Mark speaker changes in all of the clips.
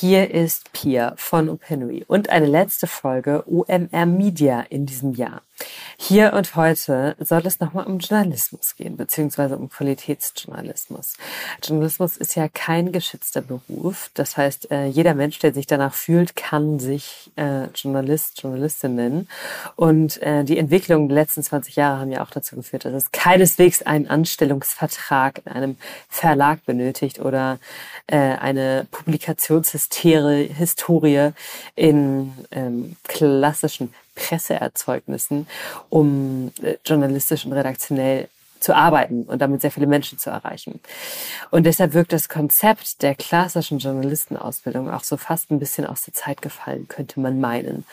Speaker 1: Hier ist Pia von Opinory und eine letzte Folge OMR Media in diesem Jahr. Hier und heute soll es nochmal um Journalismus gehen, beziehungsweise um Qualitätsjournalismus. Journalismus ist ja kein geschützter Beruf. Das heißt, äh, jeder Mensch, der sich danach fühlt, kann sich äh, Journalist, Journalistin nennen. Und äh, die Entwicklung der letzten 20 Jahre haben ja auch dazu geführt, dass es keineswegs einen Anstellungsvertrag in einem Verlag benötigt oder eine Publikationshistorie in ähm, klassischen Presseerzeugnissen, um äh, journalistisch und redaktionell zu arbeiten und damit sehr viele Menschen zu erreichen. Und deshalb wirkt das Konzept der klassischen Journalistenausbildung auch so fast ein bisschen aus der Zeit gefallen, könnte man meinen.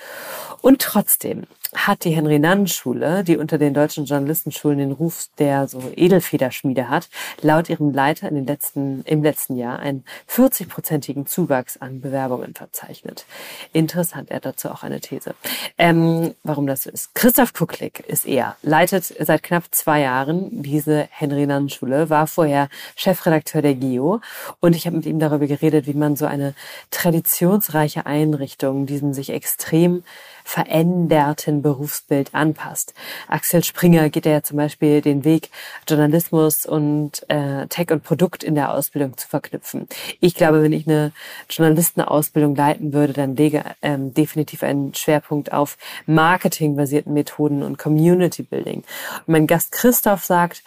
Speaker 1: Und trotzdem hat die Henry-Nannen-Schule, die unter den deutschen Journalistenschulen den Ruf der so Edelfederschmiede hat, laut ihrem Leiter in den letzten, im letzten Jahr einen 40-prozentigen Zuwachs an Bewerbungen verzeichnet. Interessant, er hat dazu auch eine These. Ähm, warum das so ist. Christoph Kucklick ist er, leitet seit knapp zwei Jahren diese Henry-Nannen-Schule, war vorher Chefredakteur der GEO und ich habe mit ihm darüber geredet, wie man so eine traditionsreiche Einrichtung, diesem sich extrem veränderten Berufsbild anpasst. Axel Springer geht ja zum Beispiel den Weg, Journalismus und äh, Tech und Produkt in der Ausbildung zu verknüpfen. Ich glaube, wenn ich eine Journalistenausbildung leiten würde, dann lege ähm, definitiv einen Schwerpunkt auf marketingbasierten Methoden und Community Building. Und mein Gast Christoph sagt,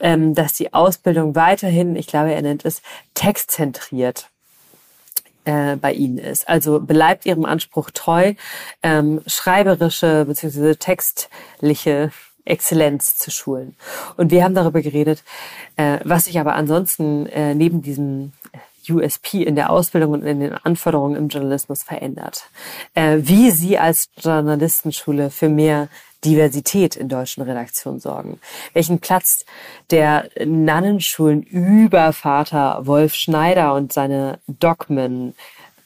Speaker 1: ähm, dass die Ausbildung weiterhin, ich glaube, er nennt es textzentriert äh, bei Ihnen ist. Also bleibt Ihrem Anspruch treu, ähm, schreiberische bzw. textliche Exzellenz zu schulen. Und wir haben darüber geredet, äh, was sich aber ansonsten äh, neben diesem USP in der Ausbildung und in den Anforderungen im Journalismus verändert. Äh, wie Sie als Journalistenschule für mehr Diversität in deutschen Redaktionen sorgen? Welchen Platz der Nannenschulen über Vater Wolf Schneider und seine Dogmen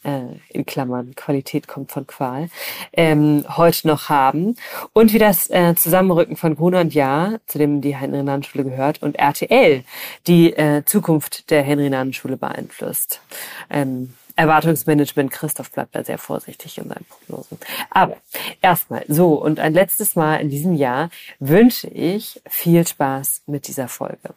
Speaker 1: äh, in Klammern, Qualität kommt von Qual, ähm, heute noch haben und wie das äh, Zusammenrücken von Gruner und Jahr, zu dem die Henry-Nannen-Schule gehört, und RTL die äh, Zukunft der Henry-Nannen-Schule beeinflusst. Ähm, Erwartungsmanagement, Christoph bleibt da sehr vorsichtig in seinen Prognosen. Aber erstmal so und ein letztes Mal in diesem Jahr wünsche ich viel Spaß mit dieser Folge.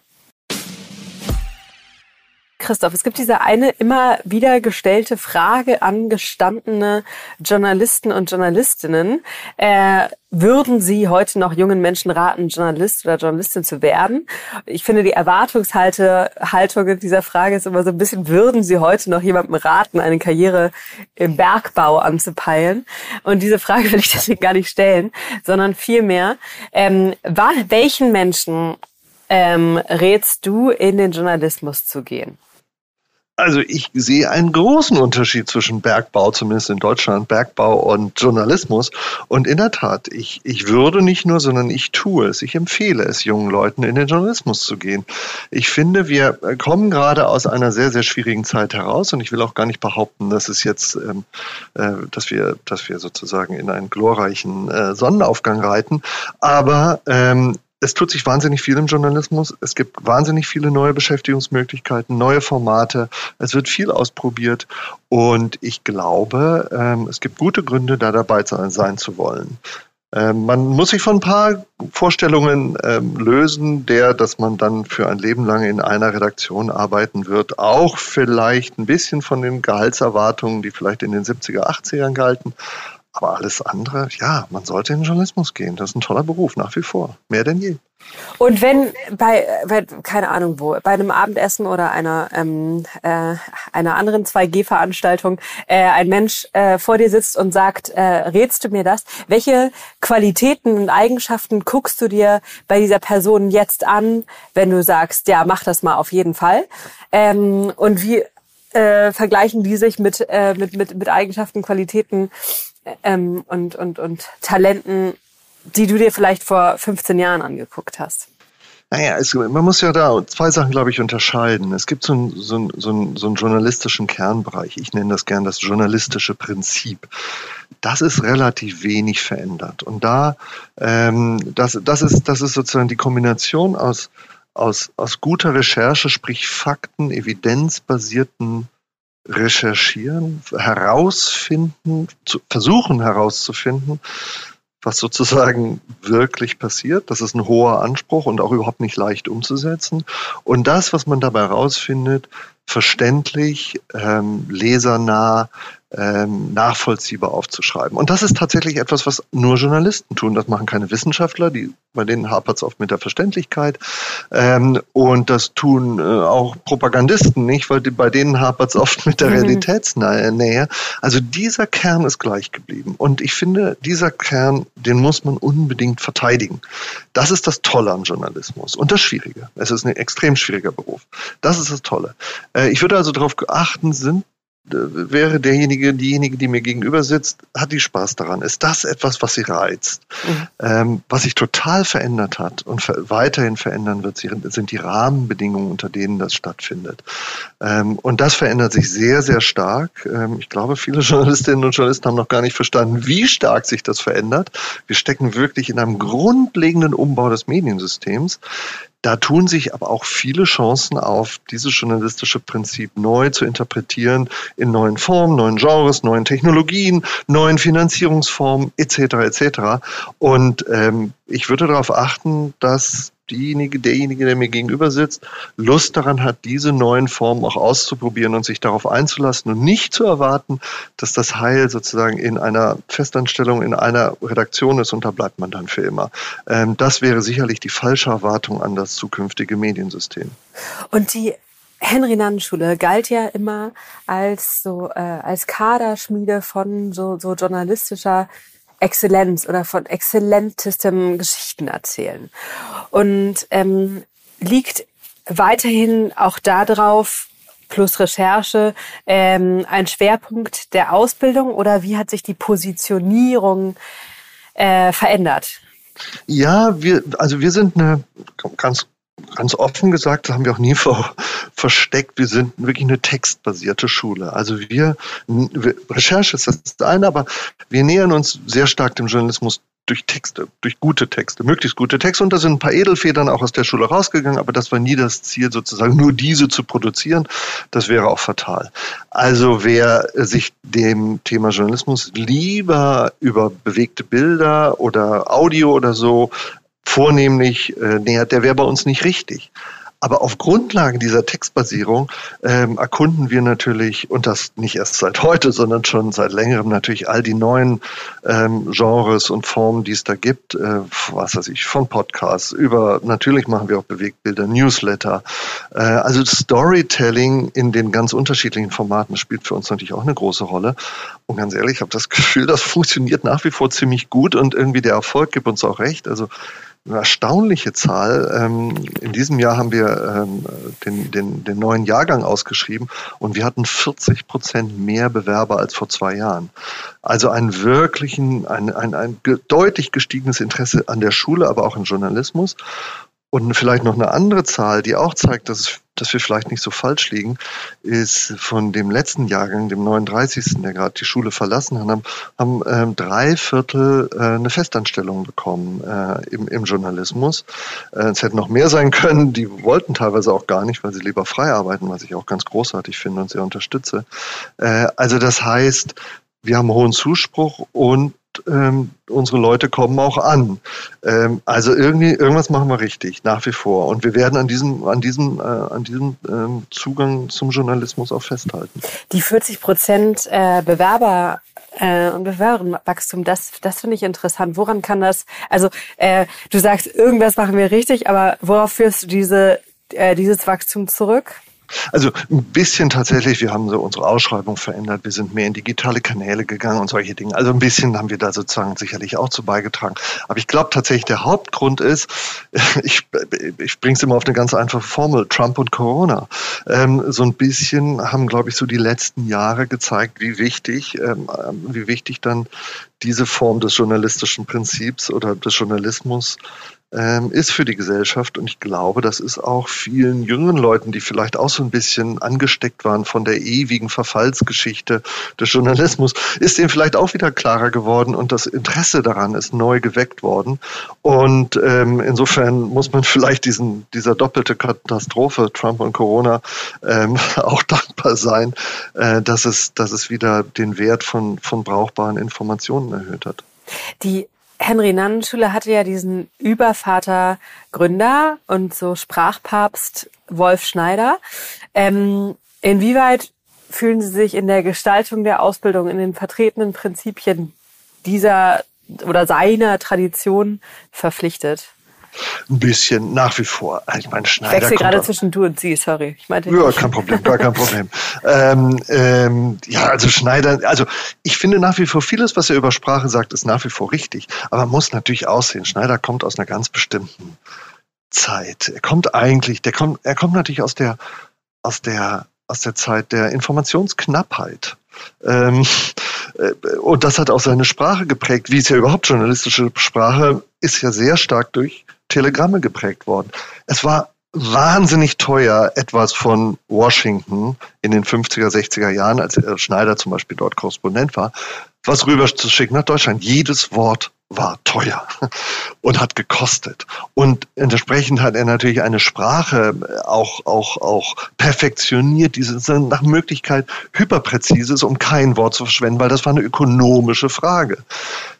Speaker 1: Christoph, es gibt diese eine immer wieder gestellte Frage an gestandene Journalisten und Journalistinnen. Äh, würden Sie heute noch jungen Menschen raten, Journalist oder Journalistin zu werden? Ich finde, die Erwartungshaltung dieser Frage ist immer so ein bisschen, würden Sie heute noch jemandem raten, eine Karriere im Bergbau anzupeilen? Und diese Frage will ich deswegen gar nicht stellen, sondern vielmehr, ähm, welchen Menschen ähm, rätst du, in den Journalismus zu gehen?
Speaker 2: Also ich sehe einen großen Unterschied zwischen Bergbau, zumindest in Deutschland, Bergbau und Journalismus. Und in der Tat, ich, ich würde nicht nur, sondern ich tue es. Ich empfehle es jungen Leuten, in den Journalismus zu gehen. Ich finde, wir kommen gerade aus einer sehr, sehr schwierigen Zeit heraus. Und ich will auch gar nicht behaupten, dass es jetzt, ähm, äh, dass wir, dass wir sozusagen in einen glorreichen äh, Sonnenaufgang reiten. Aber ähm, es tut sich wahnsinnig viel im Journalismus. Es gibt wahnsinnig viele neue Beschäftigungsmöglichkeiten, neue Formate. Es wird viel ausprobiert. Und ich glaube, ähm, es gibt gute Gründe, da dabei sein zu wollen. Ähm, man muss sich von ein paar Vorstellungen ähm, lösen, der, dass man dann für ein Leben lang in einer Redaktion arbeiten wird. Auch vielleicht ein bisschen von den Gehaltserwartungen, die vielleicht in den 70er, 80ern galten. Aber alles andere, ja, man sollte in den Journalismus gehen. Das ist ein toller Beruf, nach wie vor. Mehr denn je.
Speaker 1: Und wenn bei, bei keine Ahnung wo, bei einem Abendessen oder einer, ähm, äh, einer anderen 2G-Veranstaltung äh, ein Mensch äh, vor dir sitzt und sagt, äh, rätst du mir das? Welche Qualitäten und Eigenschaften guckst du dir bei dieser Person jetzt an, wenn du sagst, ja, mach das mal auf jeden Fall? Ähm, und wie äh, vergleichen die sich mit, äh, mit, mit, mit Eigenschaften, Qualitäten ähm, und, und, und Talenten, die du dir vielleicht vor 15 Jahren angeguckt hast?
Speaker 2: Naja, es, man muss ja da zwei Sachen, glaube ich, unterscheiden. Es gibt so, ein, so, ein, so, ein, so einen journalistischen Kernbereich. Ich nenne das gern das journalistische Prinzip. Das ist relativ wenig verändert. Und da, ähm, das, das, ist, das ist sozusagen die Kombination aus, aus, aus guter Recherche, sprich Fakten, evidenzbasierten recherchieren, herausfinden, zu, versuchen herauszufinden, was sozusagen wirklich passiert. Das ist ein hoher Anspruch und auch überhaupt nicht leicht umzusetzen. Und das, was man dabei herausfindet, verständlich, ähm, lesernah, ähm, nachvollziehbar aufzuschreiben. Und das ist tatsächlich etwas, was nur Journalisten tun. Das machen keine Wissenschaftler, die, bei denen hapert es oft mit der Verständlichkeit. Ähm, und das tun äh, auch Propagandisten nicht, weil die, bei denen hapert es oft mit der mhm. Realitätsnähe. Also dieser Kern ist gleich geblieben. Und ich finde, dieser Kern, den muss man unbedingt verteidigen. Das ist das Tolle am Journalismus und das Schwierige. Es ist ein extrem schwieriger Beruf. Das ist das Tolle. Äh, ich würde also darauf achten, sind wäre derjenige, diejenige, die mir gegenüber sitzt, hat die Spaß daran? Ist das etwas, was sie reizt? Mhm. Ähm, was sich total verändert hat und ver weiterhin verändern wird, sind die Rahmenbedingungen, unter denen das stattfindet. Ähm, und das verändert sich sehr, sehr stark. Ähm, ich glaube, viele Journalistinnen und Journalisten haben noch gar nicht verstanden, wie stark sich das verändert. Wir stecken wirklich in einem grundlegenden Umbau des Mediensystems, da tun sich aber auch viele Chancen auf, dieses journalistische Prinzip neu zu interpretieren in neuen Formen, neuen Genres, neuen Technologien, neuen Finanzierungsformen etc. etc. Und ähm, ich würde darauf achten, dass diejenige, derjenige, der mir gegenüber sitzt, Lust daran hat, diese neuen Formen auch auszuprobieren und sich darauf einzulassen und nicht zu erwarten, dass das Heil sozusagen in einer Festanstellung, in einer Redaktion ist und da bleibt man dann für immer. Ähm, das wäre sicherlich die falsche Erwartung an das zukünftige Mediensystem.
Speaker 1: Und die Henry-Nannen-Schule galt ja immer als so äh, als Kaderschmiede von so, so journalistischer Exzellenz oder von exzellentestem Geschichten erzählen. Und ähm, liegt weiterhin auch darauf, plus Recherche, ähm, ein Schwerpunkt der Ausbildung oder wie hat sich die Positionierung äh, verändert?
Speaker 2: Ja, wir, also wir sind eine ganz ganz offen gesagt, das haben wir auch nie ver, versteckt, wir sind wirklich eine textbasierte Schule. Also wir, wir, Recherche ist das eine, aber wir nähern uns sehr stark dem Journalismus durch Texte, durch gute Texte, möglichst gute Texte. Und da sind ein paar Edelfedern auch aus der Schule rausgegangen, aber das war nie das Ziel, sozusagen nur diese zu produzieren. Das wäre auch fatal. Also wer sich dem Thema Journalismus lieber über bewegte Bilder oder Audio oder so vornehmlich äh, nähert, der wäre bei uns nicht richtig. Aber auf Grundlage dieser Textbasierung ähm, erkunden wir natürlich, und das nicht erst seit heute, sondern schon seit längerem natürlich all die neuen ähm, Genres und Formen, die es da gibt, äh, was weiß ich, von Podcasts über, natürlich machen wir auch Bewegtbilder, Newsletter. Äh, also Storytelling in den ganz unterschiedlichen Formaten spielt für uns natürlich auch eine große Rolle. Und ganz ehrlich, ich habe das Gefühl, das funktioniert nach wie vor ziemlich gut und irgendwie der Erfolg gibt uns auch recht. Also eine erstaunliche Zahl. Ähm, in diesem Jahr haben wir ähm, den, den, den neuen Jahrgang ausgeschrieben und wir hatten 40 Prozent mehr Bewerber als vor zwei Jahren. Also ein wirklichen, ein, ein, ein deutlich gestiegenes Interesse an der Schule, aber auch im Journalismus. Und vielleicht noch eine andere Zahl, die auch zeigt, dass, dass wir vielleicht nicht so falsch liegen, ist von dem letzten Jahrgang, dem 39., der gerade die Schule verlassen hat, haben, haben ähm, drei Viertel äh, eine Festanstellung bekommen äh, im, im Journalismus. Äh, es hätten noch mehr sein können, die wollten teilweise auch gar nicht, weil sie lieber frei arbeiten, was ich auch ganz großartig finde und sehr unterstütze. Äh, also das heißt, wir haben hohen Zuspruch und ähm, unsere Leute kommen auch an. Ähm, also irgendwie, irgendwas machen wir richtig, nach wie vor. Und wir werden an diesem, an diesem, äh, an diesem ähm, Zugang zum Journalismus auch festhalten.
Speaker 1: Die 40 Prozent äh, Bewerber äh, und Bewerberwachstum, das, das finde ich interessant. Woran kann das, also äh, du sagst, irgendwas machen wir richtig, aber worauf führst du diese, äh, dieses Wachstum zurück?
Speaker 2: Also ein bisschen tatsächlich, wir haben so unsere Ausschreibung verändert, wir sind mehr in digitale Kanäle gegangen und solche Dinge. Also ein bisschen haben wir da sozusagen sicherlich auch zu beigetragen. Aber ich glaube tatsächlich, der Hauptgrund ist, ich, ich bringe es immer auf eine ganz einfache Formel, Trump und Corona. Ähm, so ein bisschen haben, glaube ich, so die letzten Jahre gezeigt, wie wichtig, ähm, wie wichtig dann diese Form des journalistischen Prinzips oder des Journalismus ähm, ist für die Gesellschaft. Und ich glaube, das ist auch vielen jüngeren Leuten, die vielleicht auch so ein bisschen angesteckt waren von der ewigen Verfallsgeschichte des Journalismus, ist denen vielleicht auch wieder klarer geworden und das Interesse daran ist neu geweckt worden. Und ähm, insofern muss man vielleicht diesen, dieser doppelte Katastrophe, Trump und Corona, ähm, auch dankbar sein, äh, dass, es, dass es wieder den Wert von, von brauchbaren Informationen erhöht hat.
Speaker 1: Die Henry-Nannen-Schule hatte ja diesen Übervater Gründer und so Sprachpapst Wolf Schneider. Ähm, inwieweit fühlen Sie sich in der Gestaltung der Ausbildung, in den vertretenen Prinzipien dieser oder seiner Tradition verpflichtet?
Speaker 2: Ein bisschen nach wie vor. Ich meine, Schneider.
Speaker 1: Ich wechsle gerade zwischen du und sie, sorry.
Speaker 2: Ich meinte ja, kein Problem, gar kein Problem. ähm, ähm, ja, also Schneider, also ich finde nach wie vor vieles, was er über Sprache sagt, ist nach wie vor richtig. Aber man muss natürlich aussehen. Schneider kommt aus einer ganz bestimmten Zeit. Er kommt eigentlich, der kommt, er kommt natürlich aus der, aus der, aus der Zeit der Informationsknappheit. Ähm, äh, und das hat auch seine Sprache geprägt. Wie ist ja überhaupt journalistische Sprache, ist ja sehr stark durch Telegramme geprägt worden. Es war wahnsinnig teuer, etwas von Washington in den 50er, 60er Jahren, als Schneider zum Beispiel dort Korrespondent war, was rüber zu schicken nach Deutschland. Jedes Wort war teuer und hat gekostet. Und entsprechend hat er natürlich eine Sprache auch, auch, auch perfektioniert, die nach Möglichkeit hyperpräzise ist, um kein Wort zu verschwenden, weil das war eine ökonomische Frage.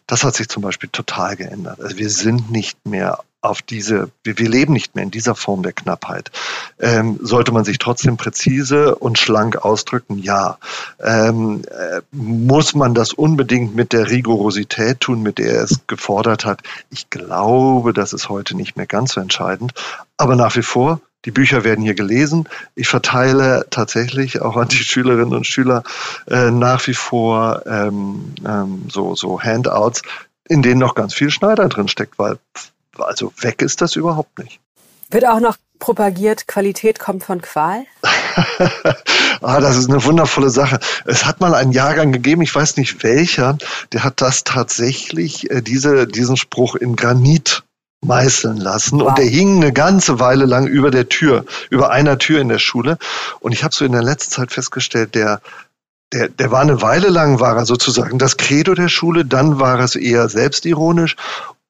Speaker 2: Das hat sich zum Beispiel total geändert. Also wir sind nicht mehr auf diese, wir, leben nicht mehr in dieser Form der Knappheit. Ähm, sollte man sich trotzdem präzise und schlank ausdrücken? Ja. Ähm, äh, muss man das unbedingt mit der Rigorosität tun, mit der er es gefordert hat? Ich glaube, das ist heute nicht mehr ganz so entscheidend. Aber nach wie vor, die Bücher werden hier gelesen. Ich verteile tatsächlich auch an die Schülerinnen und Schüler äh, nach wie vor ähm, ähm, so, so Handouts, in denen noch ganz viel Schneider drin steckt, weil also weg ist das überhaupt nicht.
Speaker 1: Wird auch noch propagiert, Qualität kommt von Qual?
Speaker 2: ah, das ist eine wundervolle Sache. Es hat mal einen Jahrgang gegeben, ich weiß nicht welcher, der hat das tatsächlich, äh, diese, diesen Spruch in Granit meißeln lassen wow. und der hing eine ganze Weile lang über der Tür, über einer Tür in der Schule. Und ich habe so in der letzten Zeit festgestellt, der der, der war eine Weile lang, war er sozusagen das Credo der Schule, dann war es eher selbstironisch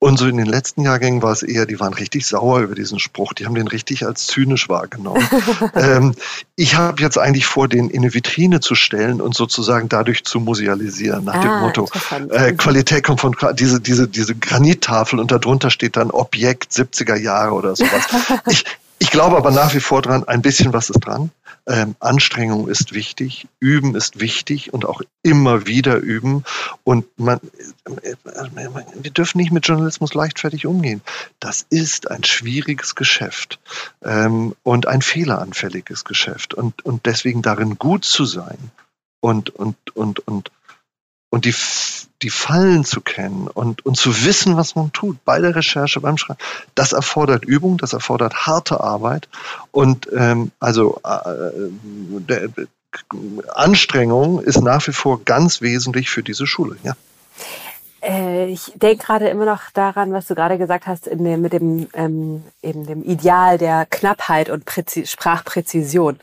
Speaker 2: und so in den letzten Jahrgängen war es eher, die waren richtig sauer über diesen Spruch. Die haben den richtig als zynisch wahrgenommen. ähm, ich habe jetzt eigentlich vor, den in eine Vitrine zu stellen und sozusagen dadurch zu musealisieren, nach ah, dem Motto, äh. Qualität kommt von diese, diese, diese Granittafel und darunter steht dann Objekt 70er Jahre oder sowas. ich, ich glaube aber nach wie vor dran, ein bisschen was ist dran. Ähm, Anstrengung ist wichtig, Üben ist wichtig und auch immer wieder üben. Und man, wir dürfen nicht mit Journalismus leichtfertig umgehen. Das ist ein schwieriges Geschäft ähm, und ein fehleranfälliges Geschäft. Und, und deswegen darin gut zu sein und, und, und, und, und die die Fallen zu kennen und, und zu wissen, was man tut bei der Recherche, beim Schreiben, das erfordert Übung, das erfordert harte Arbeit und ähm, also äh, der, Anstrengung ist nach wie vor ganz wesentlich für diese Schule. Ja.
Speaker 1: Äh, ich denke gerade immer noch daran, was du gerade gesagt hast, in dem, mit dem, ähm, eben dem Ideal der Knappheit und Präzi Sprachpräzision.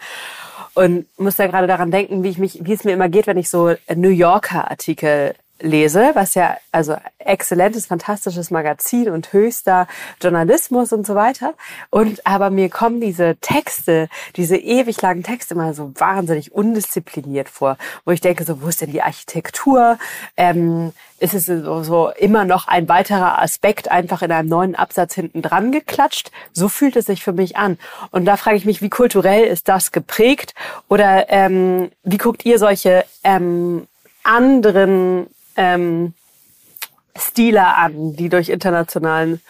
Speaker 1: Und muss da gerade daran denken, wie ich mich, wie es mir immer geht, wenn ich so New Yorker Artikel lese, was ja also exzellentes, fantastisches Magazin und höchster Journalismus und so weiter. Und aber mir kommen diese Texte, diese ewig langen Texte immer so wahnsinnig undiszipliniert vor, wo ich denke, so wo ist denn die Architektur? Ähm, ist es so, so immer noch ein weiterer Aspekt einfach in einem neuen Absatz hinten dran geklatscht? So fühlt es sich für mich an. Und da frage ich mich, wie kulturell ist das geprägt? Oder ähm, wie guckt ihr solche ähm, anderen ähm, Stile an, die durch internationalen,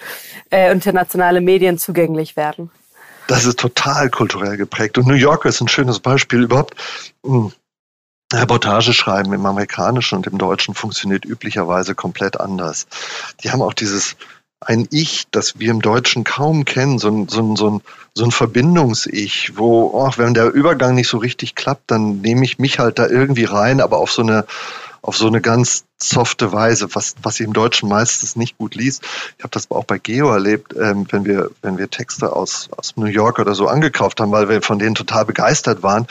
Speaker 1: äh, internationale Medien zugänglich werden.
Speaker 2: Das ist total kulturell geprägt. Und New Yorker ist ein schönes Beispiel. Überhaupt hm, Reportage schreiben im amerikanischen und im deutschen funktioniert üblicherweise komplett anders. Die haben auch dieses ein Ich, das wir im Deutschen kaum kennen, so ein, so ein, so ein, so ein Verbindungs-Ich, wo, oh, wenn der Übergang nicht so richtig klappt, dann nehme ich mich halt da irgendwie rein, aber auf so eine auf so eine ganz softe Weise, was, was ich im Deutschen meistens nicht gut liest. Ich habe das auch bei Geo erlebt, ähm, wenn wir, wenn wir Texte aus, aus New York oder so angekauft haben, weil wir von denen total begeistert waren.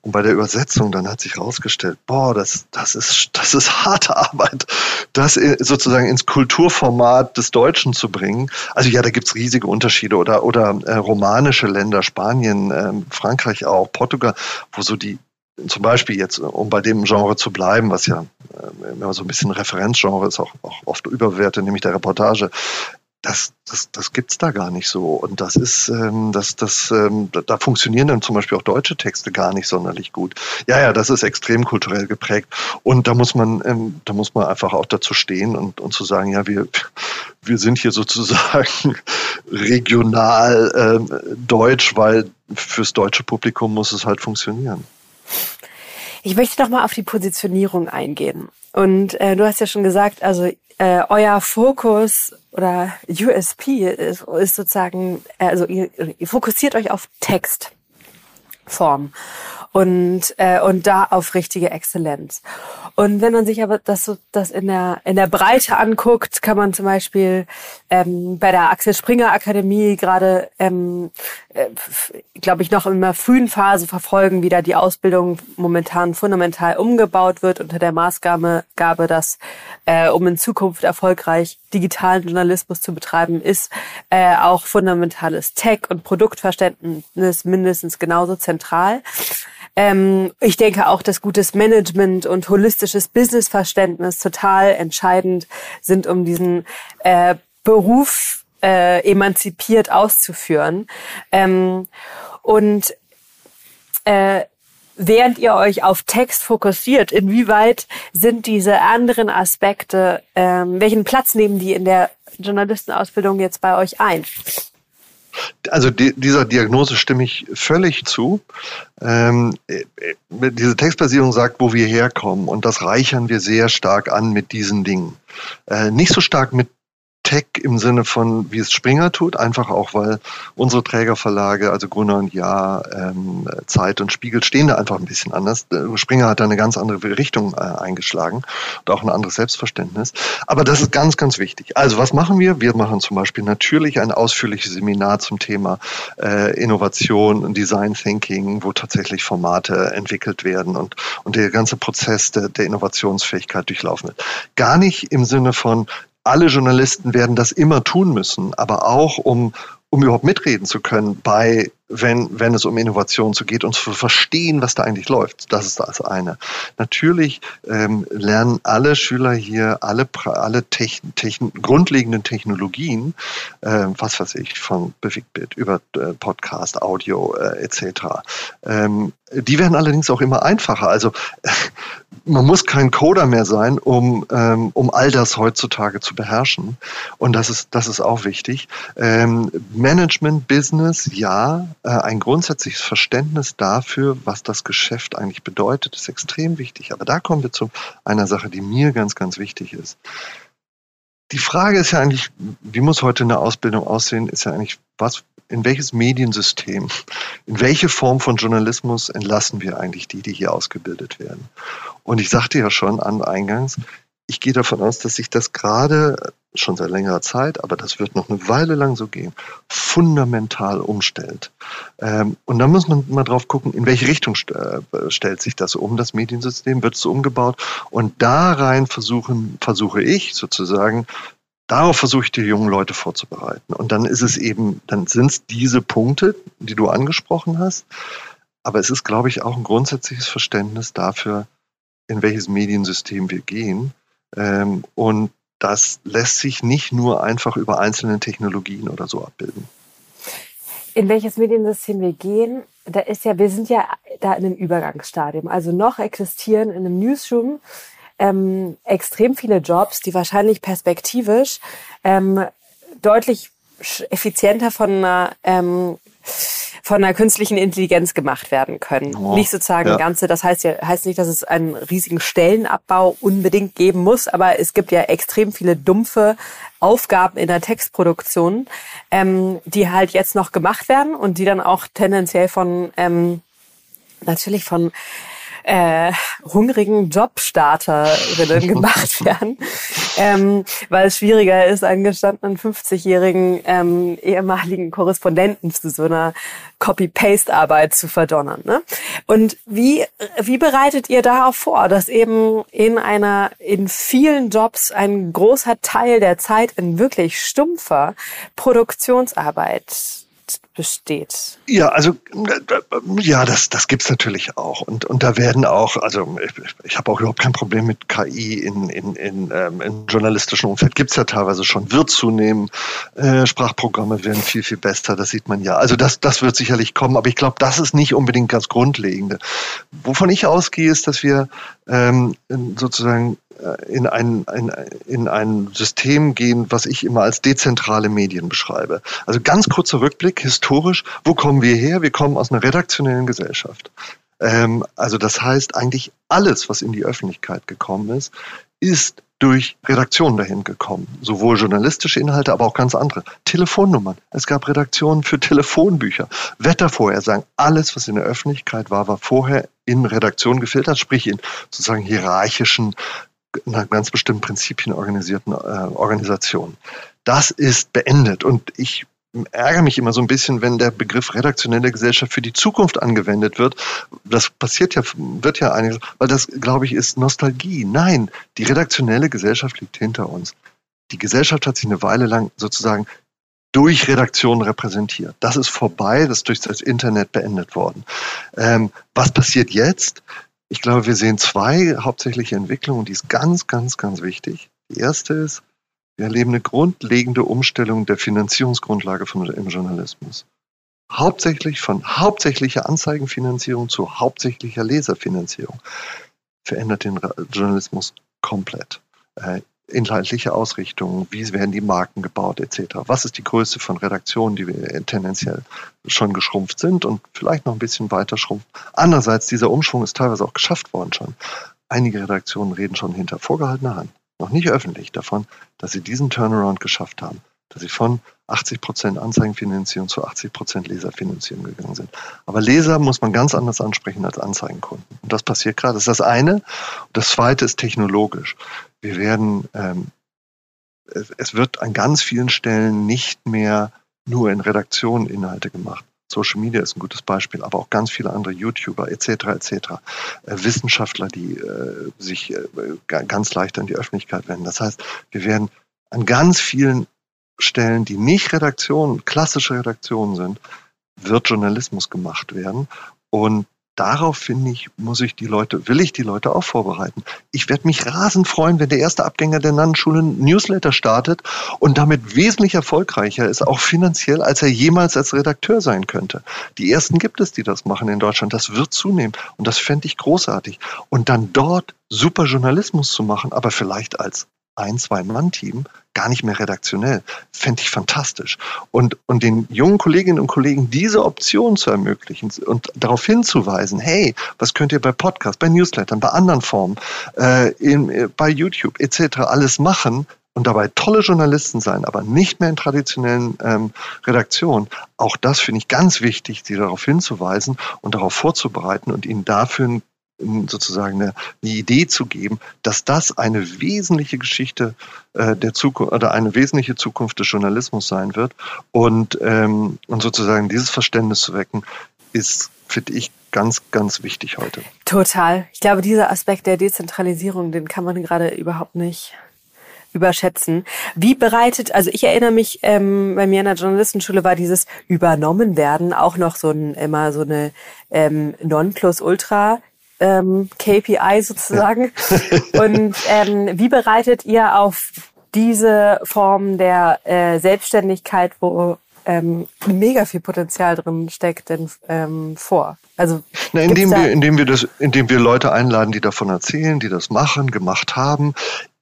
Speaker 2: Und bei der Übersetzung dann hat sich herausgestellt, boah, das, das, ist, das ist harte Arbeit, das sozusagen ins Kulturformat des Deutschen zu bringen. Also ja, da gibt's riesige Unterschiede oder, oder äh, romanische Länder, Spanien, äh, Frankreich auch, Portugal, wo so die, zum Beispiel jetzt, um bei dem Genre zu bleiben, was ja äh, immer so ein bisschen Referenzgenre ist, auch, auch oft überbewertet, nämlich der Reportage, das, das, das gibt's da gar nicht so. Und das ist, ähm, das, das, ähm, da funktionieren dann zum Beispiel auch deutsche Texte gar nicht sonderlich gut. Ja, ja, das ist extrem kulturell geprägt. Und da muss man, ähm, da muss man einfach auch dazu stehen und, und zu sagen, ja, wir, wir sind hier sozusagen regional ähm, deutsch, weil fürs deutsche Publikum muss es halt funktionieren.
Speaker 1: Ich möchte noch mal auf die Positionierung eingehen. Und äh, du hast ja schon gesagt, also äh, euer Fokus oder USP ist, ist sozusagen, also ihr, ihr fokussiert euch auf Textform und äh, und da auf richtige Exzellenz. Und wenn man sich aber das so das in der in der Breite anguckt, kann man zum Beispiel ähm, bei der Axel Springer Akademie gerade, ähm, äh, glaube ich, noch in einer frühen Phase verfolgen, wie da die Ausbildung momentan fundamental umgebaut wird unter der Maßgabe, Gabe, dass äh, um in Zukunft erfolgreich digitalen Journalismus zu betreiben, ist äh, auch fundamentales Tech und Produktverständnis mindestens genauso zentral. Ähm, ich denke auch, dass gutes Management und holistisches Businessverständnis total entscheidend sind, um diesen äh, Beruf äh, emanzipiert auszuführen. Ähm, und äh, während ihr euch auf Text fokussiert, inwieweit sind diese anderen Aspekte, ähm, welchen Platz nehmen die in der Journalistenausbildung jetzt bei euch ein?
Speaker 2: Also die, dieser Diagnose stimme ich völlig zu. Ähm, äh, diese Textbasierung sagt, wo wir herkommen und das reichern wir sehr stark an mit diesen Dingen. Äh, nicht so stark mit Tech im Sinne von, wie es Springer tut, einfach auch, weil unsere Trägerverlage, also Gruner und Ja, ähm, Zeit und Spiegel, stehen da einfach ein bisschen anders. Äh, Springer hat da eine ganz andere Richtung äh, eingeschlagen und auch ein anderes Selbstverständnis. Aber das ist ganz, ganz wichtig. Also was machen wir? Wir machen zum Beispiel natürlich ein ausführliches Seminar zum Thema äh, Innovation und Design Thinking, wo tatsächlich Formate entwickelt werden und, und der ganze Prozess der, der Innovationsfähigkeit durchlaufen wird. Gar nicht im Sinne von, alle Journalisten werden das immer tun müssen, aber auch um, um überhaupt mitreden zu können bei wenn, wenn es um Innovation zu geht und zu verstehen, was da eigentlich läuft. Das ist das eine. Natürlich ähm, lernen alle Schüler hier alle, alle Techn Techn grundlegenden Technologien, äh, was weiß ich, von Bewegtbild über äh, Podcast, Audio äh, etc. Ähm, die werden allerdings auch immer einfacher. Also man muss kein Coder mehr sein, um, ähm, um all das heutzutage zu beherrschen. Und das ist, das ist auch wichtig. Ähm, Management, Business, ja, äh, ein grundsätzliches Verständnis dafür, was das Geschäft eigentlich bedeutet, ist extrem wichtig. Aber da kommen wir zu einer Sache, die mir ganz, ganz wichtig ist. Die Frage ist ja eigentlich, wie muss heute eine Ausbildung aussehen, ist ja eigentlich, was, in welches Mediensystem, in welche Form von Journalismus entlassen wir eigentlich die, die hier ausgebildet werden? Und ich sagte ja schon an eingangs, ich gehe davon aus, dass sich das gerade schon seit längerer Zeit, aber das wird noch eine Weile lang so gehen, fundamental umstellt. Ähm, und da muss man mal drauf gucken, in welche Richtung äh, stellt sich das um, das Mediensystem, wird es umgebaut und da rein versuchen, versuche ich sozusagen, darauf versuche ich die jungen Leute vorzubereiten. Und dann ist es eben, dann sind es diese Punkte, die du angesprochen hast, aber es ist, glaube ich, auch ein grundsätzliches Verständnis dafür, in welches Mediensystem wir gehen ähm, und das lässt sich nicht nur einfach über einzelne Technologien oder so abbilden.
Speaker 1: In welches Mediensystem wir gehen, da ist ja, wir sind ja da in einem Übergangsstadium. Also noch existieren in einem Newsroom ähm, extrem viele Jobs, die wahrscheinlich perspektivisch ähm, deutlich effizienter von einer ähm, von einer künstlichen Intelligenz gemacht werden können. Oh, nicht sozusagen ja. ganze, das heißt ja, heißt nicht, dass es einen riesigen Stellenabbau unbedingt geben muss, aber es gibt ja extrem viele dumpfe Aufgaben in der Textproduktion, ähm, die halt jetzt noch gemacht werden und die dann auch tendenziell von ähm, natürlich von äh, hungrigen Jobstarterinnen gemacht werden, ähm, weil es schwieriger ist, einen gestandenen 50-jährigen ähm, ehemaligen Korrespondenten zu so einer Copy-Paste-Arbeit zu verdonnern. Ne? Und wie, wie bereitet ihr darauf vor, dass eben in einer, in vielen Jobs ein großer Teil der Zeit in wirklich stumpfer Produktionsarbeit besteht.
Speaker 2: Ja, also ja, das, das gibt's natürlich auch. Und, und da werden auch, also ich, ich habe auch überhaupt kein Problem mit KI in, in, in, ähm, im journalistischen Umfeld. Gibt's ja teilweise schon, wird zunehmen. Äh, Sprachprogramme werden viel, viel besser, das sieht man ja. Also das, das wird sicherlich kommen, aber ich glaube, das ist nicht unbedingt ganz Grundlegende. Wovon ich ausgehe, ist, dass wir ähm, sozusagen äh, in ein, ein, in ein System gehen, was ich immer als dezentrale Medien beschreibe. Also ganz kurzer Rückblick, historisch, wo kommen wir her? Wir kommen aus einer redaktionellen Gesellschaft. Ähm, also das heißt, eigentlich alles, was in die Öffentlichkeit gekommen ist, ist durch Redaktionen dahin gekommen. Sowohl journalistische Inhalte, aber auch ganz andere. Telefonnummern. Es gab Redaktionen für Telefonbücher. Wettervorhersagen. Alles, was in der Öffentlichkeit war, war vorher in Redaktionen gefiltert, sprich in sozusagen hierarchischen nach ganz bestimmten Prinzipien organisierten äh, Organisationen. Das ist beendet und ich ärgere mich immer so ein bisschen, wenn der Begriff redaktionelle Gesellschaft für die Zukunft angewendet wird. Das passiert ja, wird ja einiges, weil das, glaube ich, ist Nostalgie. Nein, die redaktionelle Gesellschaft liegt hinter uns. Die Gesellschaft hat sich eine Weile lang sozusagen durch Redaktionen repräsentiert. Das ist vorbei, das ist durch das Internet beendet worden. Ähm, was passiert jetzt? Ich glaube, wir sehen zwei hauptsächliche Entwicklungen, die ist ganz, ganz, ganz wichtig. Die erste ist, wir erleben eine grundlegende Umstellung der Finanzierungsgrundlage von, im Journalismus. Hauptsächlich von hauptsächlicher Anzeigenfinanzierung zu hauptsächlicher Leserfinanzierung verändert den Journalismus komplett. Inhaltliche Ausrichtung, wie werden die Marken gebaut, etc. Was ist die Größe von Redaktionen, die wir tendenziell schon geschrumpft sind und vielleicht noch ein bisschen weiter schrumpfen. Andererseits, dieser Umschwung ist teilweise auch geschafft worden schon. Einige Redaktionen reden schon hinter vorgehaltener Hand, noch nicht öffentlich davon, dass sie diesen Turnaround geschafft haben, dass sie von 80 Prozent Anzeigenfinanzierung zu 80 Prozent Leserfinanzierung gegangen sind. Aber Leser muss man ganz anders ansprechen als Anzeigenkunden. Und das passiert gerade. Das ist das eine. Und das zweite ist technologisch. Wir werden, ähm, es, es wird an ganz vielen Stellen nicht mehr nur in Redaktionen Inhalte gemacht. Social Media ist ein gutes Beispiel, aber auch ganz viele andere YouTuber etc. etc. Äh, Wissenschaftler, die äh, sich äh, ganz leicht an die Öffentlichkeit wenden. Das heißt, wir werden an ganz vielen Stellen, die nicht Redaktionen, klassische Redaktionen sind, wird Journalismus gemacht werden. Und darauf finde ich, muss ich die Leute, will ich die Leute auch vorbereiten. Ich werde mich rasend freuen, wenn der erste Abgänger der Nannenschule Newsletter startet und damit wesentlich erfolgreicher ist, auch finanziell, als er jemals als Redakteur sein könnte. Die ersten gibt es, die das machen in Deutschland. Das wird zunehmen und das fände ich großartig. Und dann dort super Journalismus zu machen, aber vielleicht als ein, zwei Mann-Team, gar nicht mehr redaktionell. Fände ich fantastisch. Und, und den jungen Kolleginnen und Kollegen diese Option zu ermöglichen und darauf hinzuweisen, hey, was könnt ihr bei Podcasts, bei Newslettern, bei anderen Formen, äh, in, äh, bei YouTube etc. alles machen, und dabei tolle Journalisten sein, aber nicht mehr in traditionellen ähm, Redaktionen. Auch das finde ich ganz wichtig, sie darauf hinzuweisen und darauf vorzubereiten und ihnen dafür ein sozusagen eine, eine, Idee zu geben, dass das eine wesentliche Geschichte äh, der Zukunft oder eine wesentliche Zukunft des Journalismus sein wird. Und, ähm, und sozusagen dieses Verständnis zu wecken, ist, finde ich, ganz, ganz wichtig heute.
Speaker 1: Total. Ich glaube, dieser Aspekt der Dezentralisierung, den kann man gerade überhaupt nicht überschätzen. Wie bereitet, also ich erinnere mich, ähm, bei mir in der Journalistenschule war dieses übernommen werden auch noch so ein immer so eine ähm, Nonplusultra ähm, KPI sozusagen. Und ähm, wie bereitet ihr auf diese Form der äh, Selbstständigkeit, wo ähm, mega viel Potenzial drin steckt, denn ähm, vor?
Speaker 2: Also Na, indem wir, indem wir das, indem wir Leute einladen, die davon erzählen, die das machen, gemacht haben,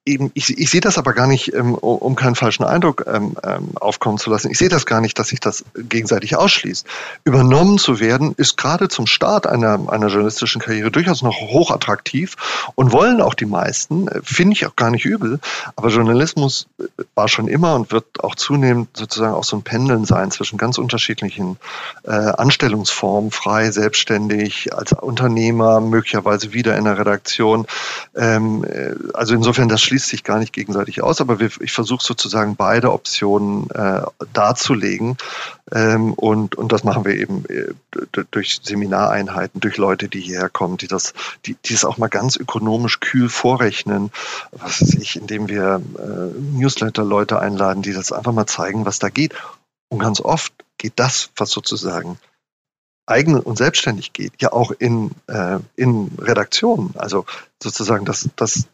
Speaker 2: eben, ich, ich sehe das aber gar nicht, ähm, um keinen falschen Eindruck ähm, ähm, aufkommen zu lassen. Ich sehe das gar nicht, dass sich das gegenseitig ausschließt. Übernommen zu werden, ist gerade zum Start einer, einer journalistischen Karriere durchaus noch hochattraktiv und wollen auch die meisten, äh, finde ich auch gar nicht übel. Aber Journalismus äh, war schon immer und wird auch zunehmend sozusagen auch so ein Pendeln sein zwischen ganz unterschiedlichen äh, Anstellungsformen, frei, selbstständig, als Unternehmer, möglicherweise wieder in der Redaktion. Ähm, äh, also insofern, das schließt sich gar nicht gegenseitig aus, aber wir, ich versuche sozusagen beide Optionen äh, darzulegen. Ähm, und, und das machen wir eben äh, durch Seminareinheiten, durch Leute, die hierher kommen, die das, die, die es auch mal ganz ökonomisch kühl vorrechnen, was weiß ich, indem wir äh, Newsletter-Leute einladen, die das einfach mal zeigen, was da geht. Und ganz oft geht das, was sozusagen eigen und selbstständig geht, ja auch in, äh, in Redaktionen. Also sozusagen das, das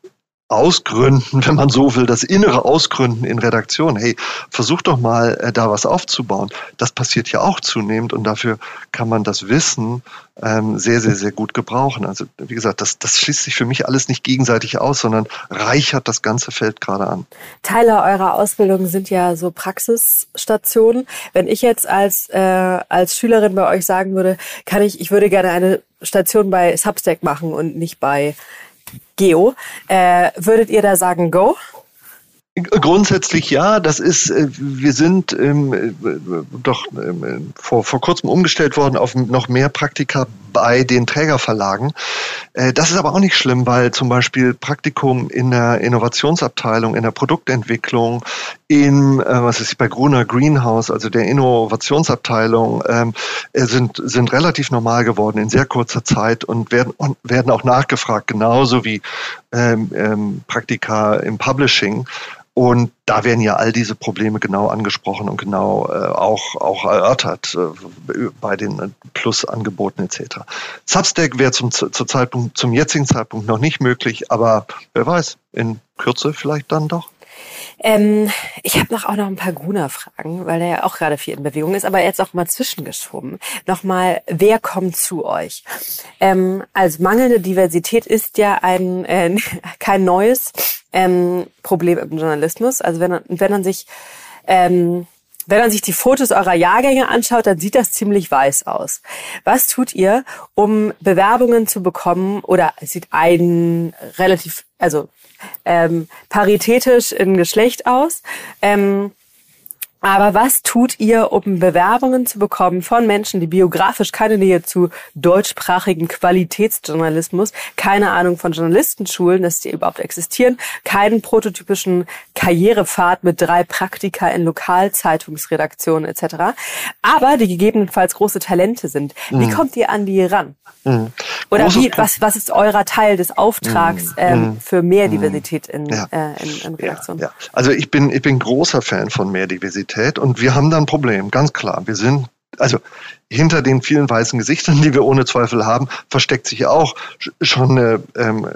Speaker 2: Ausgründen, wenn man so will, das innere Ausgründen in Redaktion. Hey, versuch doch mal äh, da was aufzubauen. Das passiert ja auch zunehmend und dafür kann man das Wissen ähm, sehr, sehr, sehr gut gebrauchen. Also wie gesagt, das, das schließt sich für mich alles nicht gegenseitig aus, sondern reichert das ganze Feld gerade an.
Speaker 1: Teile eurer Ausbildung sind ja so Praxisstationen. Wenn ich jetzt als, äh, als Schülerin bei euch sagen würde, kann ich, ich würde gerne eine Station bei Substack machen und nicht bei Geo. Äh, würdet ihr da sagen Go?
Speaker 2: Grundsätzlich ja, das ist, äh, wir sind ähm, äh, doch ähm, vor, vor kurzem umgestellt worden auf noch mehr Praktika bei den Trägerverlagen. Äh, das ist aber auch nicht schlimm, weil zum Beispiel Praktikum in der Innovationsabteilung, in der Produktentwicklung, in, was ist bei Gruner Greenhouse, also der Innovationsabteilung, ähm, sind, sind relativ normal geworden in sehr kurzer Zeit und werden, und werden auch nachgefragt, genauso wie ähm, Praktika im Publishing. Und da werden ja all diese Probleme genau angesprochen und genau äh, auch, auch erörtert äh, bei den Plus-Angeboten etc. Substack wäre zum, zu Zeitpunkt, zum jetzigen Zeitpunkt noch nicht möglich, aber wer weiß, in Kürze vielleicht dann doch.
Speaker 1: Ähm, ich habe noch auch noch ein paar Gruner-Fragen, weil er ja auch gerade viel in Bewegung ist, aber jetzt auch mal zwischengeschoben. Nochmal, wer kommt zu euch? Ähm, also mangelnde Diversität ist ja ein äh, kein neues ähm, Problem im Journalismus. Also wenn, wenn man sich ähm, wenn man sich die Fotos eurer Jahrgänge anschaut, dann sieht das ziemlich weiß aus. Was tut ihr, um Bewerbungen zu bekommen? Oder es sieht ein relativ, also ähm, paritätisch in Geschlecht aus. Ähm, aber was tut ihr, um Bewerbungen zu bekommen von Menschen, die biografisch keine Nähe zu deutschsprachigen Qualitätsjournalismus, keine Ahnung von Journalistenschulen, dass die überhaupt existieren, keinen prototypischen Karrierepfad mit drei Praktika in Lokalzeitungsredaktionen etc., aber die gegebenenfalls große Talente sind. Wie mhm. kommt ihr an die ran? Mhm. Oder wie, was, was ist eurer Teil des Auftrags mhm. ähm, mhm. für mehr mhm. Diversität in, ja. äh, in, in Redaktionen?
Speaker 2: Ja, ja. Also ich bin, ich bin großer Fan von mehr Diversität. Diversität und wir haben da ein Problem, ganz klar. Wir sind, also hinter den vielen weißen Gesichtern, die wir ohne Zweifel haben, versteckt sich auch schon eine ähm,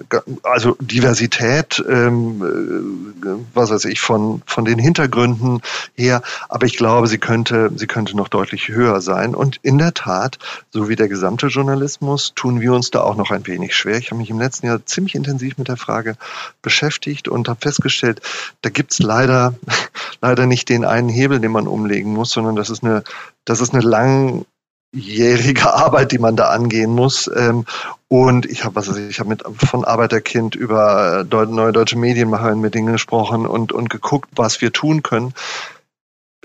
Speaker 2: also Diversität, ähm, äh, was weiß ich, von, von den Hintergründen her. Aber ich glaube, sie könnte, sie könnte noch deutlich höher sein. Und in der Tat, so wie der gesamte Journalismus, tun wir uns da auch noch ein wenig schwer. Ich habe mich im letzten Jahr ziemlich intensiv mit der Frage beschäftigt und habe festgestellt, da gibt's leider, leider nicht den einen Hebel, den man umlegen muss, sondern das ist eine, das ist eine lang jährige Arbeit, die man da angehen muss. Ähm, und ich habe was ich habe mit von Arbeiterkind über äh, neue deutsche Medienmacher mit denen gesprochen und und geguckt, was wir tun können.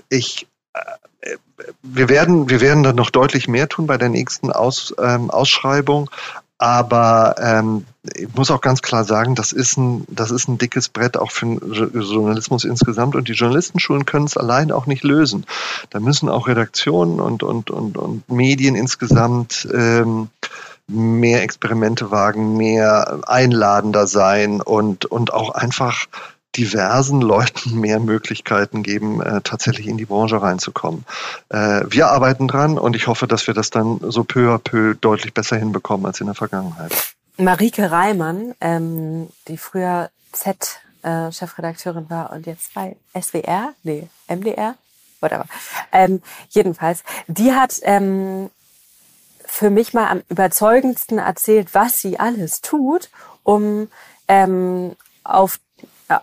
Speaker 2: Ich äh, wir werden, wir werden dann noch deutlich mehr tun bei der nächsten Aus, ähm, Ausschreibung. Aber ähm, ich muss auch ganz klar sagen, das ist ein, das ist ein dickes Brett auch für den Journalismus insgesamt und die Journalistenschulen können es allein auch nicht lösen. Da müssen auch Redaktionen und, und, und, und Medien insgesamt ähm, mehr Experimente wagen, mehr einladender sein und, und auch einfach diversen Leuten mehr Möglichkeiten geben, äh, tatsächlich in die Branche reinzukommen. Äh, wir arbeiten dran und ich hoffe, dass wir das dann so peu à peu deutlich besser hinbekommen als in der Vergangenheit.
Speaker 1: Marike Reimann, ähm, die früher Z-Chefredakteurin äh, war und jetzt bei SWR, nee, MDR, whatever. Ähm, jedenfalls, die hat ähm, für mich mal am überzeugendsten erzählt, was sie alles tut, um ähm, auf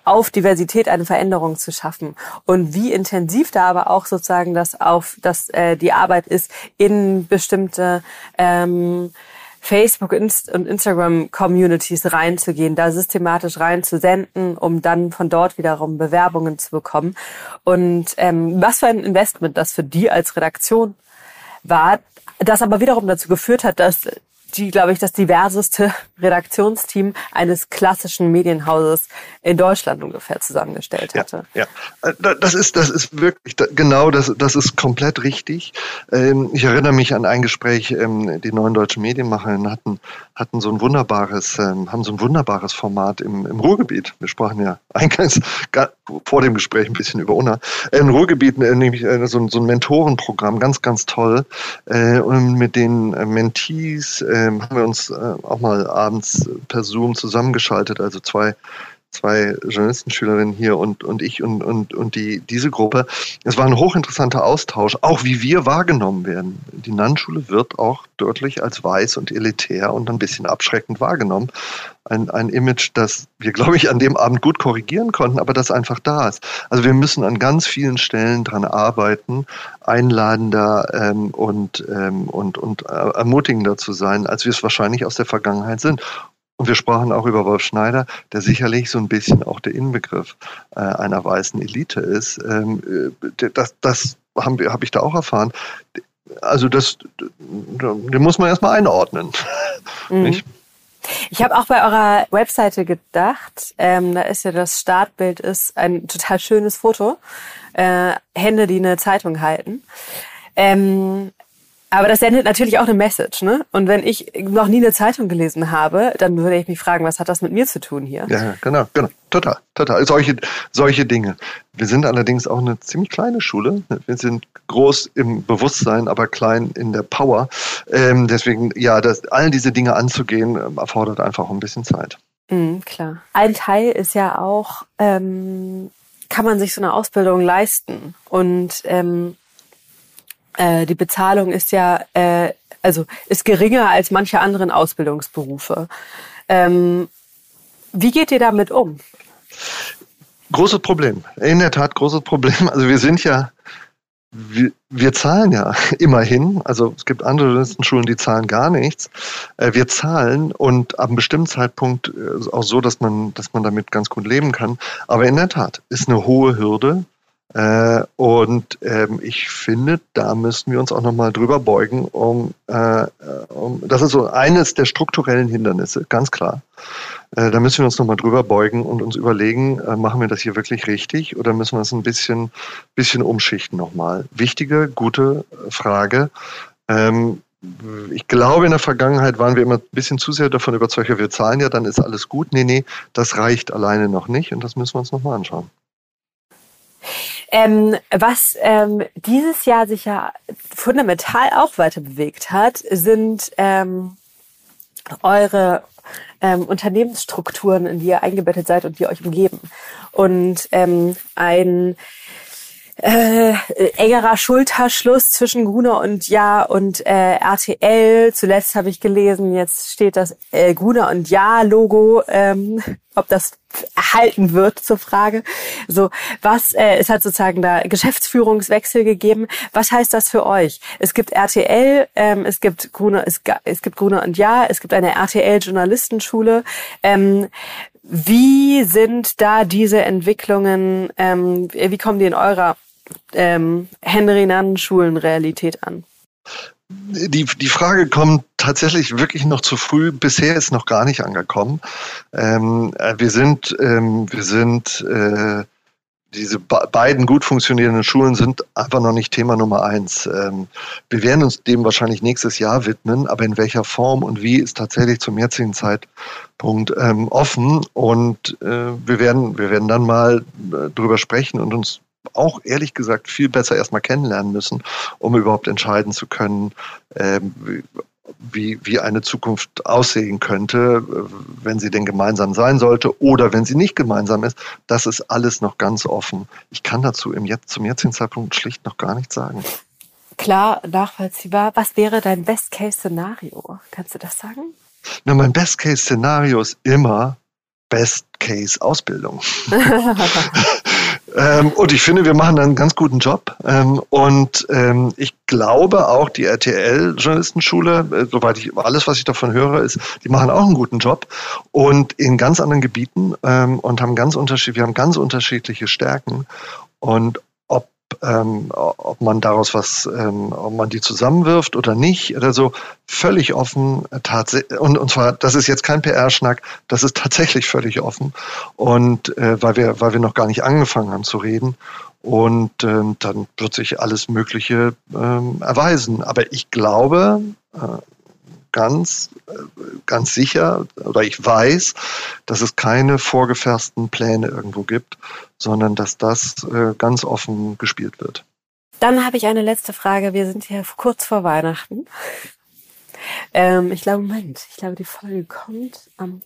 Speaker 1: auf Diversität eine Veränderung zu schaffen und wie intensiv da aber auch sozusagen das auf das äh, die Arbeit ist in bestimmte ähm, Facebook und Instagram-Communities reinzugehen, da systematisch reinzusenden, um dann von dort wiederum Bewerbungen zu bekommen. Und ähm, was für ein Investment das für die als Redaktion war, das aber wiederum dazu geführt hat, dass die, glaube ich, das diverseste Redaktionsteam eines klassischen Medienhauses in Deutschland ungefähr zusammengestellt hatte.
Speaker 2: Ja, ja. Äh, das ist, das ist wirklich, genau, das, das ist komplett richtig. Ähm, ich erinnere mich an ein Gespräch, ähm, die neuen deutschen Medienmacher hatten, hatten so ein wunderbares, ähm, haben so ein wunderbares Format im, im Ruhrgebiet. Wir sprachen ja eingangs vor dem Gespräch ein bisschen über UNA. Im Ruhrgebiet äh, nämlich äh, so, so ein Mentorenprogramm, ganz, ganz toll. Und mit den Mentees, ähm, haben wir uns äh, auch mal abends per Zoom zusammengeschaltet, also zwei zwei Journalistenschülerinnen hier und, und ich und, und, und die, diese Gruppe. Es war ein hochinteressanter Austausch, auch wie wir wahrgenommen werden. Die Nannschule wird auch deutlich als weiß und elitär und ein bisschen abschreckend wahrgenommen. Ein, ein Image, das wir, glaube ich, an dem Abend gut korrigieren konnten, aber das einfach da ist. Also wir müssen an ganz vielen Stellen dran arbeiten, einladender ähm, und, ähm, und, und äh, ermutigender zu sein, als wir es wahrscheinlich aus der Vergangenheit sind. Und wir sprachen auch über Wolf Schneider, der sicherlich so ein bisschen auch der Inbegriff äh, einer weißen Elite ist. Ähm, äh, das das habe hab ich da auch erfahren. Also das, den muss man erstmal einordnen. Mhm.
Speaker 1: Ich habe auch bei eurer Webseite gedacht, ähm, da ist ja das Startbild ist ein total schönes Foto, äh, Hände, die eine Zeitung halten. Ähm, aber das sendet natürlich auch eine Message, ne? Und wenn ich noch nie eine Zeitung gelesen habe, dann würde ich mich fragen, was hat das mit mir zu tun hier?
Speaker 2: Ja, genau, genau. Total, total. Solche, solche Dinge. Wir sind allerdings auch eine ziemlich kleine Schule. Wir sind groß im Bewusstsein, aber klein in der Power. Ähm, deswegen, ja, das, all diese Dinge anzugehen, ähm, erfordert einfach ein bisschen Zeit.
Speaker 1: Mhm, klar. Ein Teil ist ja auch, ähm, kann man sich so eine Ausbildung leisten? Und ähm, äh, die Bezahlung ist ja, äh, also ist geringer als manche anderen Ausbildungsberufe. Ähm, wie geht ihr damit um?
Speaker 2: Großes Problem. In der Tat großes Problem. Also wir sind ja, wir, wir zahlen ja immerhin. Also es gibt andere Journalistenschulen, die zahlen gar nichts. Äh, wir zahlen und ab einem bestimmten Zeitpunkt äh, auch so, dass man, dass man damit ganz gut leben kann. Aber in der Tat ist eine hohe Hürde äh, und ähm, ich finde, da müssen wir uns auch nochmal drüber beugen, um, äh, um, das ist so eines der strukturellen Hindernisse, ganz klar. Äh, da müssen wir uns nochmal drüber beugen und uns überlegen, äh, machen wir das hier wirklich richtig oder müssen wir es ein bisschen, bisschen umschichten nochmal? Wichtige, gute Frage. Ähm, ich glaube, in der Vergangenheit waren wir immer ein bisschen zu sehr davon überzeugt, wir zahlen ja, dann ist alles gut. Nee, nee, das reicht alleine noch nicht und das müssen wir uns nochmal anschauen.
Speaker 1: Ähm, was ähm, dieses Jahr sich ja fundamental auch weiter bewegt hat, sind ähm, eure ähm, Unternehmensstrukturen, in die ihr eingebettet seid und die euch umgeben. Und ähm, ein äh, engerer Schulterschluss zwischen Gruner und Ja und äh, RTL. Zuletzt habe ich gelesen, jetzt steht das äh, Gruner und Ja Logo, ähm, ob das erhalten wird zur Frage. So, was äh, es hat sozusagen da Geschäftsführungswechsel gegeben. Was heißt das für euch? Es gibt RTL, ähm, es gibt Gruner, es, es gibt Gruner und Ja, es gibt eine RTL Journalistenschule. Ähm, wie sind da diese Entwicklungen, ähm, wie kommen die in eurer ähm, Henry Nannen Schulenrealität an?
Speaker 2: Die, die Frage kommt tatsächlich wirklich noch zu früh. Bisher ist noch gar nicht angekommen. Ähm, äh, wir sind, ähm, wir sind äh, diese beiden gut funktionierenden Schulen sind einfach noch nicht Thema Nummer eins. Ähm, wir werden uns dem wahrscheinlich nächstes Jahr widmen, aber in welcher Form und wie ist tatsächlich zum jetzigen Zeitpunkt ähm, offen. Und äh, wir werden, wir werden dann mal äh, drüber sprechen und uns auch ehrlich gesagt viel besser erstmal kennenlernen müssen, um überhaupt entscheiden zu können, ähm, wie, wie eine Zukunft aussehen könnte, wenn sie denn gemeinsam sein sollte oder wenn sie nicht gemeinsam ist. Das ist alles noch ganz offen. Ich kann dazu im Jetzt, zum jetzigen Zeitpunkt schlicht noch gar nichts sagen.
Speaker 1: Klar, nachvollziehbar. Was wäre dein Best-Case-Szenario? Kannst du das sagen?
Speaker 2: Na, mein Best-Case-Szenario ist immer, Best-Case-Ausbildung. ähm, und ich finde, wir machen einen ganz guten Job. Ähm, und ähm, ich glaube auch, die RTL-Journalistenschule, äh, soweit ich alles, was ich davon höre, ist, die machen auch einen guten Job und in ganz anderen Gebieten ähm, und haben ganz unterschiedliche, wir haben ganz unterschiedliche Stärken. Und ähm, ob man daraus was, ähm, ob man die zusammenwirft oder nicht oder so, völlig offen. Tatsächlich, und, und zwar, das ist jetzt kein PR-Schnack, das ist tatsächlich völlig offen. Und äh, weil wir, weil wir noch gar nicht angefangen haben zu reden. Und ähm, dann wird sich alles Mögliche ähm, erweisen. Aber ich glaube, äh, ganz, äh, ganz sicher oder ich weiß, dass es keine vorgefassten Pläne irgendwo gibt, sondern dass das äh, ganz offen gespielt wird.
Speaker 1: Dann habe ich eine letzte Frage. Wir sind hier kurz vor Weihnachten. Ähm, ich glaube, Moment, ich glaube, die Folge kommt am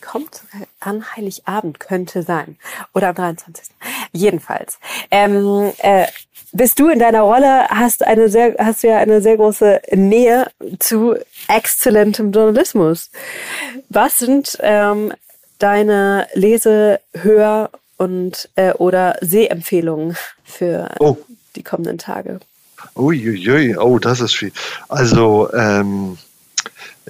Speaker 1: kommt an Heiligabend, könnte sein. Oder am 23. Jedenfalls. Ähm, äh, bist du in deiner Rolle, hast eine sehr, hast du ja eine sehr große Nähe zu exzellentem Journalismus. Was sind ähm, deine Lese-, Hör- und äh, oder Sehempfehlungen für oh. die kommenden Tage?
Speaker 2: Uiuiui, oh, das ist viel. Also, ähm,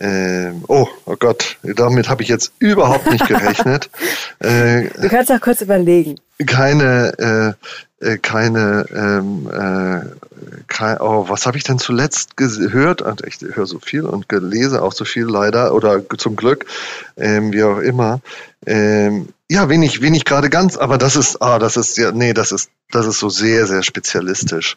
Speaker 2: ähm, oh, oh Gott, damit habe ich jetzt überhaupt nicht gerechnet.
Speaker 1: äh, du kannst auch kurz überlegen.
Speaker 2: Keine, äh, äh keine, ähm, äh, kein, oh, was habe ich denn zuletzt gehört? Also ich höre so viel und gelese auch so viel leider oder zum Glück, ähm, wie auch immer. Ähm, ja, wenig, wenig gerade ganz, aber das ist, ah, das ist ja, nee, das ist, das ist so sehr, sehr spezialistisch.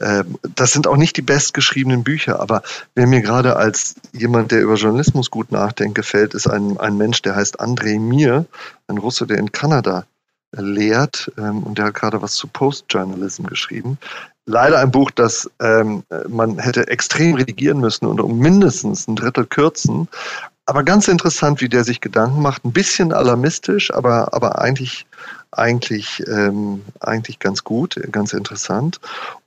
Speaker 2: Ähm, das sind auch nicht die bestgeschriebenen Bücher, aber wer mir gerade als jemand, der über Journalismus gut nachdenkt, gefällt, ist ein, ein Mensch, der heißt Andrei Mir, ein Russe, der in Kanada lehrt ähm, und der hat gerade was zu Postjournalism geschrieben. Leider ein Buch, das ähm, man hätte extrem redigieren müssen und um mindestens ein Drittel kürzen, aber ganz interessant, wie der sich Gedanken macht. Ein bisschen alarmistisch, aber, aber eigentlich, eigentlich, ähm, eigentlich ganz gut, ganz interessant.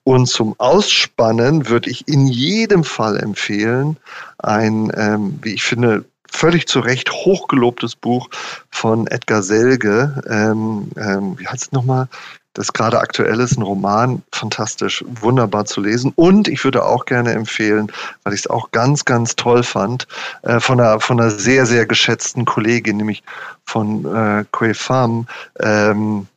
Speaker 2: Und zum Ausspannen würde ich in jedem Fall empfehlen, ein, ähm, wie ich finde, völlig zu Recht hochgelobtes Buch von Edgar Selge. Ähm, ähm, wie heißt es nochmal? Das gerade aktuell ist, ein Roman, fantastisch, wunderbar zu lesen. Und ich würde auch gerne empfehlen, weil ich es auch ganz, ganz toll fand, äh, von, einer, von einer sehr, sehr geschätzten Kollegin, nämlich von äh, Kue Pham, ähm,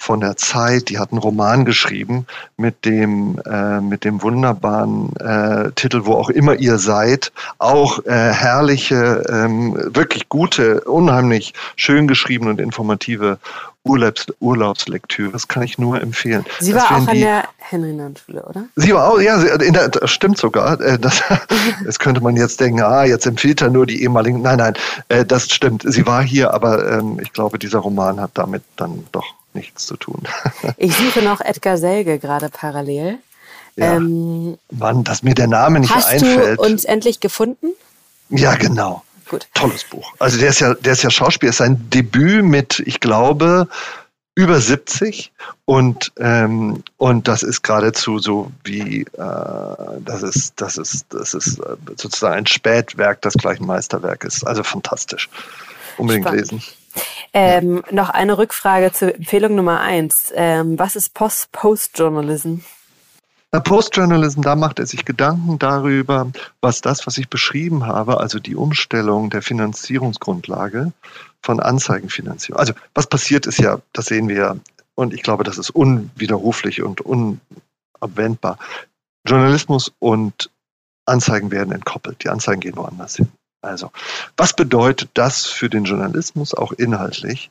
Speaker 2: von der Zeit, die hat einen Roman geschrieben mit dem, äh, mit dem wunderbaren äh, Titel, wo auch immer ihr seid, auch äh, herrliche, ähm, wirklich gute, unheimlich schön geschriebene und informative Urlaubs Urlaubslektüre. Das kann ich nur empfehlen.
Speaker 1: Sie war auch an der Henry-Schule, oder?
Speaker 2: Sie war auch, ja, in der, das stimmt sogar. Äh, das, das könnte man jetzt denken, ah, jetzt empfiehlt er nur die ehemaligen. Nein, nein, äh, das stimmt. Sie war hier, aber ähm, ich glaube, dieser Roman hat damit dann doch nichts zu tun.
Speaker 1: Ich suche noch Edgar Selge gerade parallel.
Speaker 2: Ja. Ähm, Mann, dass mir der Name nicht
Speaker 1: hast
Speaker 2: einfällt.
Speaker 1: Hast du uns endlich gefunden?
Speaker 2: Ja, genau. Gut. Tolles Buch. Also der ist ja, der ist ja Schauspieler, ist sein Debüt mit, ich glaube, über 70 und ähm, und das ist geradezu so wie äh, das ist das ist das ist äh, sozusagen ein Spätwerk, das gleich ein Meisterwerk ist. Also fantastisch. Unbedingt Spannend. lesen.
Speaker 1: Ähm, ja. Noch eine Rückfrage zur Empfehlung Nummer eins. Ähm, was ist Post-Post-Journalism?
Speaker 2: Postjournalism, da macht er sich Gedanken darüber, was das, was ich beschrieben habe, also die Umstellung der Finanzierungsgrundlage von Anzeigenfinanzierung. Also was passiert ist ja, das sehen wir ja, und ich glaube, das ist unwiderruflich und unabwendbar. Journalismus und Anzeigen werden entkoppelt. Die Anzeigen gehen woanders hin. Also, was bedeutet das für den Journalismus auch inhaltlich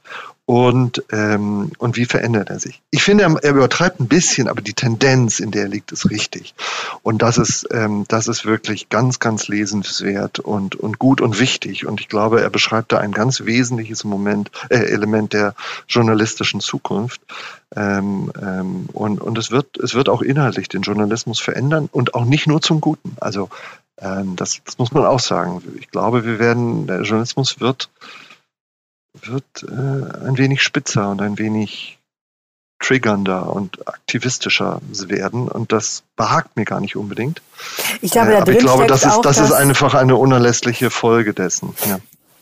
Speaker 2: und, ähm, und wie verändert er sich? Ich finde, er, übertreibt ein bisschen, aber die Tendenz, in der er liegt, ist richtig. Und das ist, ähm, das ist wirklich ganz, ganz lesenswert und, und gut und wichtig. Und ich glaube, er beschreibt da ein ganz wesentliches Moment, äh, Element der journalistischen Zukunft. Ähm, ähm, und und es, wird, es wird auch inhaltlich den Journalismus verändern und auch nicht nur zum Guten. Also das, das, muss man auch sagen. Ich glaube, wir werden, der Journalismus wird, wird äh, ein wenig spitzer und ein wenig triggernder und aktivistischer werden und das behagt mir gar nicht unbedingt.
Speaker 1: Ich glaube, äh,
Speaker 2: aber ich glaube, das ist, das ist einfach eine unerlässliche Folge dessen. Ja.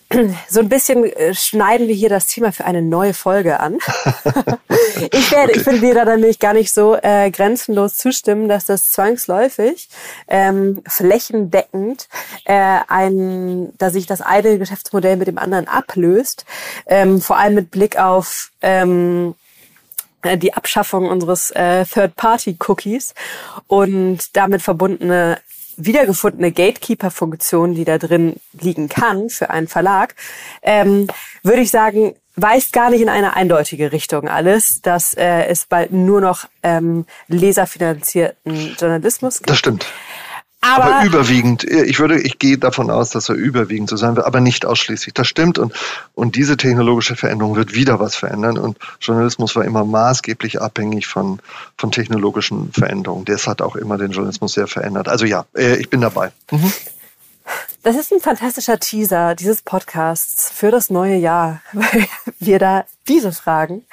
Speaker 1: so ein bisschen äh, schneiden wir hier das Thema für eine neue Folge an. ich werde, okay. ich finde dir da nämlich gar nicht so äh, grenzenlos zustimmen, dass das zwangsläufig ähm, flächendeckend äh, ein, dass sich das eine Geschäftsmodell mit dem anderen ablöst. Ähm, vor allem mit Blick auf ähm, äh, die Abschaffung unseres äh, Third-Party-Cookies und damit verbundene wiedergefundene Gatekeeper-Funktion, die da drin liegen kann für einen Verlag, ähm, würde ich sagen, weist gar nicht in eine eindeutige Richtung alles, dass äh, es bald nur noch ähm, leserfinanzierten Journalismus gibt.
Speaker 2: Das stimmt. Aber, aber, überwiegend, ich würde, ich gehe davon aus, dass er überwiegend so sein wird, aber nicht ausschließlich. Das stimmt und, und diese technologische Veränderung wird wieder was verändern und Journalismus war immer maßgeblich abhängig von, von technologischen Veränderungen. Das hat auch immer den Journalismus sehr verändert. Also ja, äh, ich bin dabei. Mhm.
Speaker 1: Das ist ein fantastischer Teaser dieses Podcasts für das neue Jahr, weil wir da diese Fragen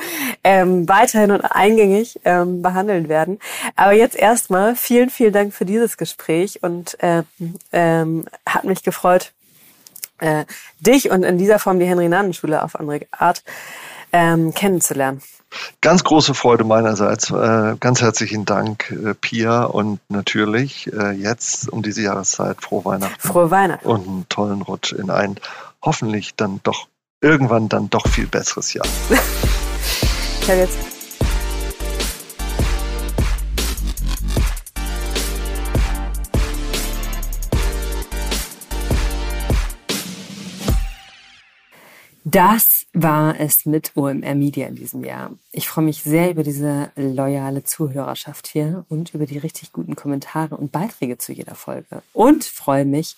Speaker 1: ähm, weiterhin und eingängig ähm, behandeln werden. Aber jetzt erstmal vielen, vielen Dank für dieses Gespräch und ähm, ähm, hat mich gefreut, äh, dich und in dieser Form die Henry-Nannen-Schule auf andere Art ähm, kennenzulernen.
Speaker 2: Ganz große Freude meinerseits. Äh, ganz herzlichen Dank, äh, Pia. Und natürlich äh, jetzt um diese Jahreszeit frohe Weihnachten.
Speaker 1: Frohe Weihnachten.
Speaker 2: Und einen tollen Rutsch in ein hoffentlich dann doch irgendwann dann doch viel besseres Jahr.
Speaker 1: ich habe jetzt Das war es mit OMR Media in diesem Jahr. Ich freue mich sehr über diese loyale Zuhörerschaft hier und über die richtig guten Kommentare und Beiträge zu jeder Folge. Und freue mich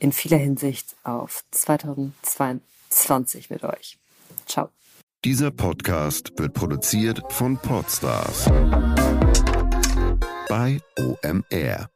Speaker 1: in vieler Hinsicht auf 2022 mit euch. Ciao.
Speaker 3: Dieser Podcast wird produziert von Podstars bei OMR.